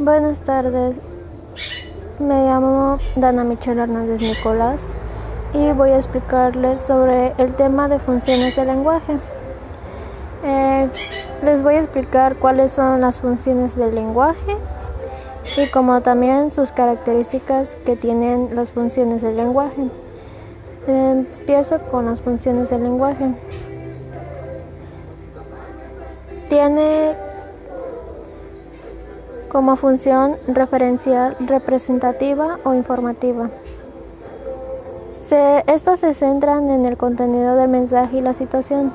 Buenas tardes, me llamo Dana Michelle Hernández Nicolás y voy a explicarles sobre el tema de funciones del lenguaje. Eh, les voy a explicar cuáles son las funciones del lenguaje y como también sus características que tienen las funciones del lenguaje. empiezo con las funciones del lenguaje. Tiene como función referencial, representativa o informativa. estas se centran en el contenido del mensaje y la situación,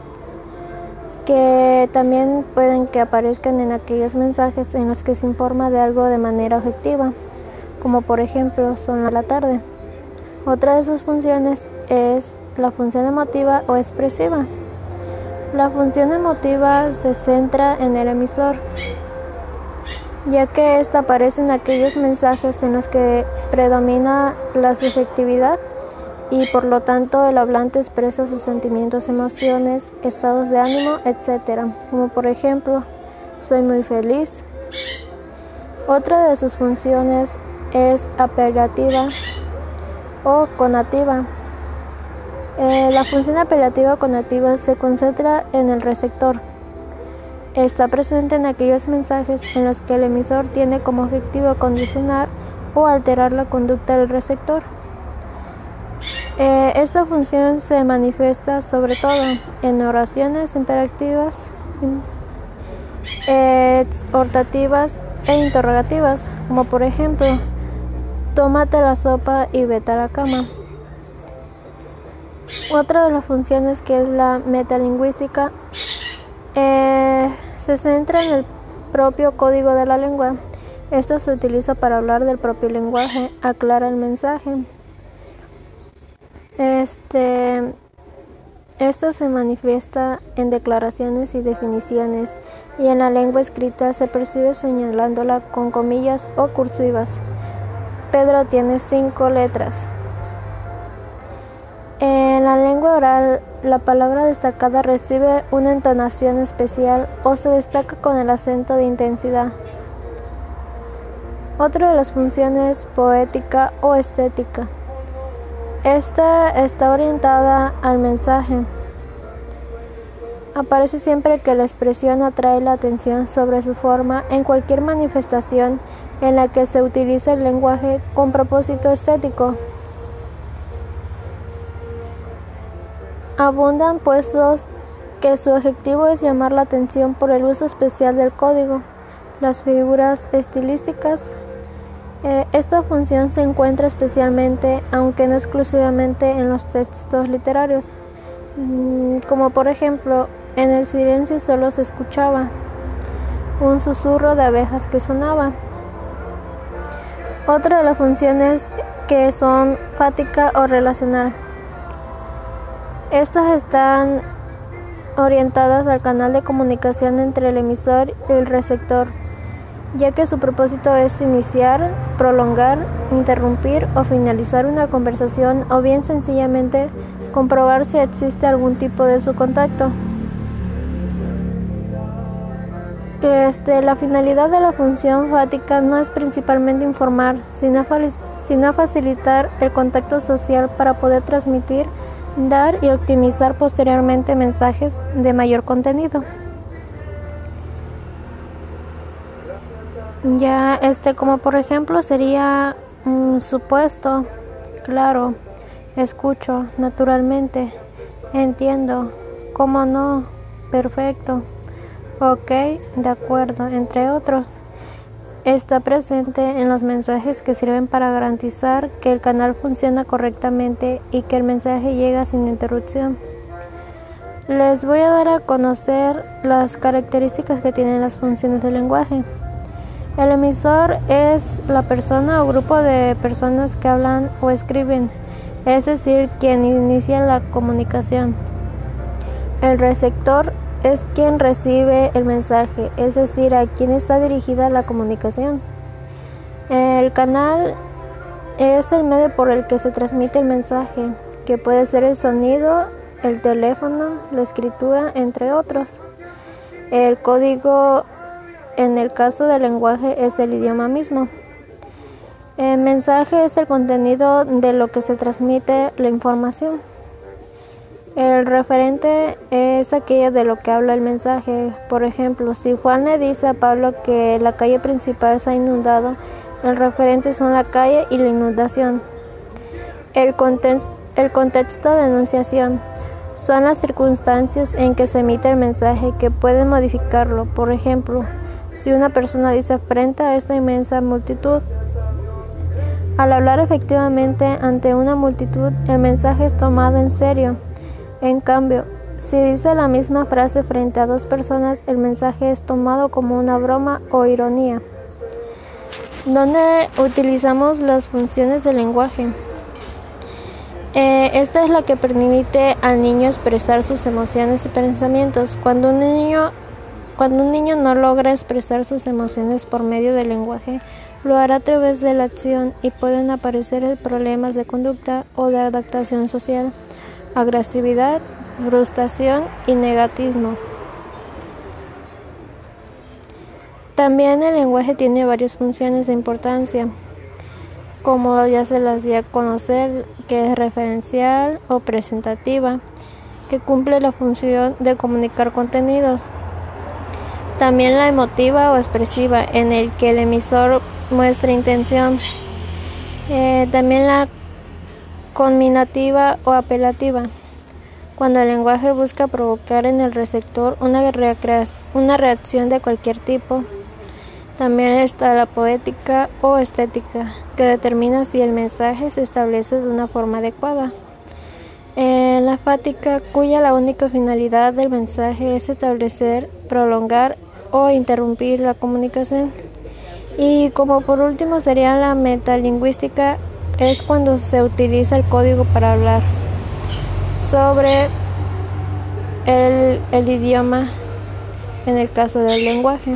que también pueden que aparezcan en aquellos mensajes en los que se informa de algo de manera objetiva, como por ejemplo son a la tarde. Otra de sus funciones es la función emotiva o expresiva. La función emotiva se centra en el emisor, ya que esta aparece en aquellos mensajes en los que predomina la subjetividad y por lo tanto el hablante expresa sus sentimientos, emociones, estados de ánimo, etc. Como por ejemplo, soy muy feliz. Otra de sus funciones es apelativa o conativa. Eh, la función apelativa o conativa se concentra en el receptor Está presente en aquellos mensajes en los que el emisor tiene como objetivo condicionar o alterar la conducta del receptor. Eh, esta función se manifiesta sobre todo en oraciones imperativas, exhortativas e interrogativas, como por ejemplo, tómate la sopa y vete a la cama. Otra de las funciones que es la metalingüística eh, se centra en el propio código de la lengua. Esto se utiliza para hablar del propio lenguaje, aclara el mensaje. Este, esto se manifiesta en declaraciones y definiciones y en la lengua escrita se percibe señalándola con comillas o cursivas. Pedro tiene cinco letras. En la lengua oral, la palabra destacada recibe una entonación especial o se destaca con el acento de intensidad. Otra de las funciones poética o estética. Esta está orientada al mensaje. Aparece siempre que la expresión atrae la atención sobre su forma en cualquier manifestación en la que se utiliza el lenguaje con propósito estético. Abundan puestos que su objetivo es llamar la atención por el uso especial del código, las figuras estilísticas. Eh, esta función se encuentra especialmente, aunque no exclusivamente, en los textos literarios, mm, como por ejemplo, en el silencio solo se escuchaba un susurro de abejas que sonaba. Otra de las funciones que son fática o relacional. Estas están orientadas al canal de comunicación entre el emisor y el receptor, ya que su propósito es iniciar, prolongar, interrumpir o finalizar una conversación o bien sencillamente comprobar si existe algún tipo de su contacto. Este, la finalidad de la función fática no es principalmente informar, sino, sino facilitar el contacto social para poder transmitir dar y optimizar posteriormente mensajes de mayor contenido. Ya este como por ejemplo sería un supuesto, claro, escucho naturalmente, entiendo, cómo no, perfecto, ok, de acuerdo, entre otros está presente en los mensajes que sirven para garantizar que el canal funciona correctamente y que el mensaje llega sin interrupción. Les voy a dar a conocer las características que tienen las funciones del lenguaje. El emisor es la persona o grupo de personas que hablan o escriben, es decir, quien inicia la comunicación. El receptor es quien recibe el mensaje, es decir, a quien está dirigida la comunicación. El canal es el medio por el que se transmite el mensaje, que puede ser el sonido, el teléfono, la escritura, entre otros. El código en el caso del lenguaje es el idioma mismo. El mensaje es el contenido de lo que se transmite la información. El referente es aquello de lo que habla el mensaje. Por ejemplo, si Juan le dice a Pablo que la calle principal está inundada, el referente son la calle y la inundación. El, el contexto de enunciación son las circunstancias en que se emite el mensaje que pueden modificarlo. Por ejemplo, si una persona dice frente a esta inmensa multitud, al hablar efectivamente ante una multitud, el mensaje es tomado en serio. En cambio, si dice la misma frase frente a dos personas, el mensaje es tomado como una broma o ironía. ¿Dónde utilizamos las funciones del lenguaje? Eh, esta es la que permite al niño expresar sus emociones y pensamientos. Cuando un niño cuando un niño no logra expresar sus emociones por medio del lenguaje, lo hará a través de la acción y pueden aparecer problemas de conducta o de adaptación social agresividad, frustración y negativismo. También el lenguaje tiene varias funciones de importancia, como ya se las di a conocer, que es referencial o presentativa, que cumple la función de comunicar contenidos. También la emotiva o expresiva, en el que el emisor muestra intención. Eh, también la conminativa o apelativa, cuando el lenguaje busca provocar en el receptor una, una reacción de cualquier tipo. También está la poética o estética, que determina si el mensaje se establece de una forma adecuada. la fática, cuya la única finalidad del mensaje es establecer, prolongar o interrumpir la comunicación. Y como por último sería la metalingüística, es cuando se utiliza el código para hablar sobre el, el idioma en el caso del lenguaje.